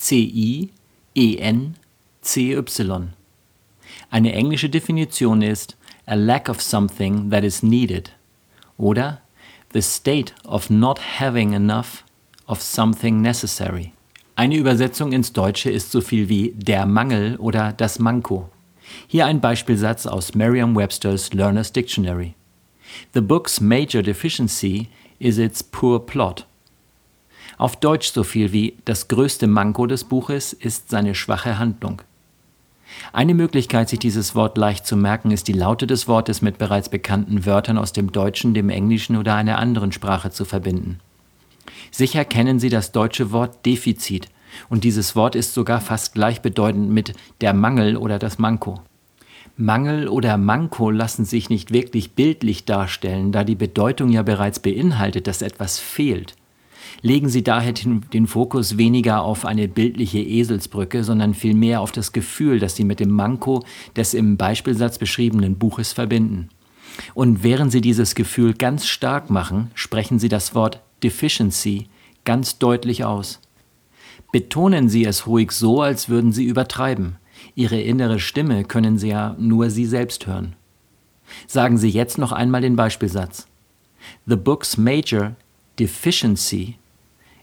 D-E-F-I-C-I-E-N CY. Eine englische Definition ist a lack of something that is needed oder the state of not having enough of something necessary. Eine Übersetzung ins Deutsche ist so viel wie der Mangel oder das Manko. Hier ein Beispielsatz aus Merriam-Webster's Learner's Dictionary. The book's major deficiency is its poor plot. Auf Deutsch so viel wie das größte Manko des Buches ist seine schwache Handlung. Eine Möglichkeit, sich dieses Wort leicht zu merken, ist die Laute des Wortes mit bereits bekannten Wörtern aus dem Deutschen, dem Englischen oder einer anderen Sprache zu verbinden. Sicher kennen Sie das deutsche Wort Defizit, und dieses Wort ist sogar fast gleichbedeutend mit der Mangel oder das Manko. Mangel oder Manko lassen sich nicht wirklich bildlich darstellen, da die Bedeutung ja bereits beinhaltet, dass etwas fehlt. Legen Sie daher den Fokus weniger auf eine bildliche Eselsbrücke, sondern vielmehr auf das Gefühl, das Sie mit dem Manko des im Beispielsatz beschriebenen Buches verbinden. Und während Sie dieses Gefühl ganz stark machen, sprechen Sie das Wort Deficiency ganz deutlich aus. Betonen Sie es ruhig so, als würden Sie übertreiben. Ihre innere Stimme können Sie ja nur Sie selbst hören. Sagen Sie jetzt noch einmal den Beispielsatz. The book's major deficiency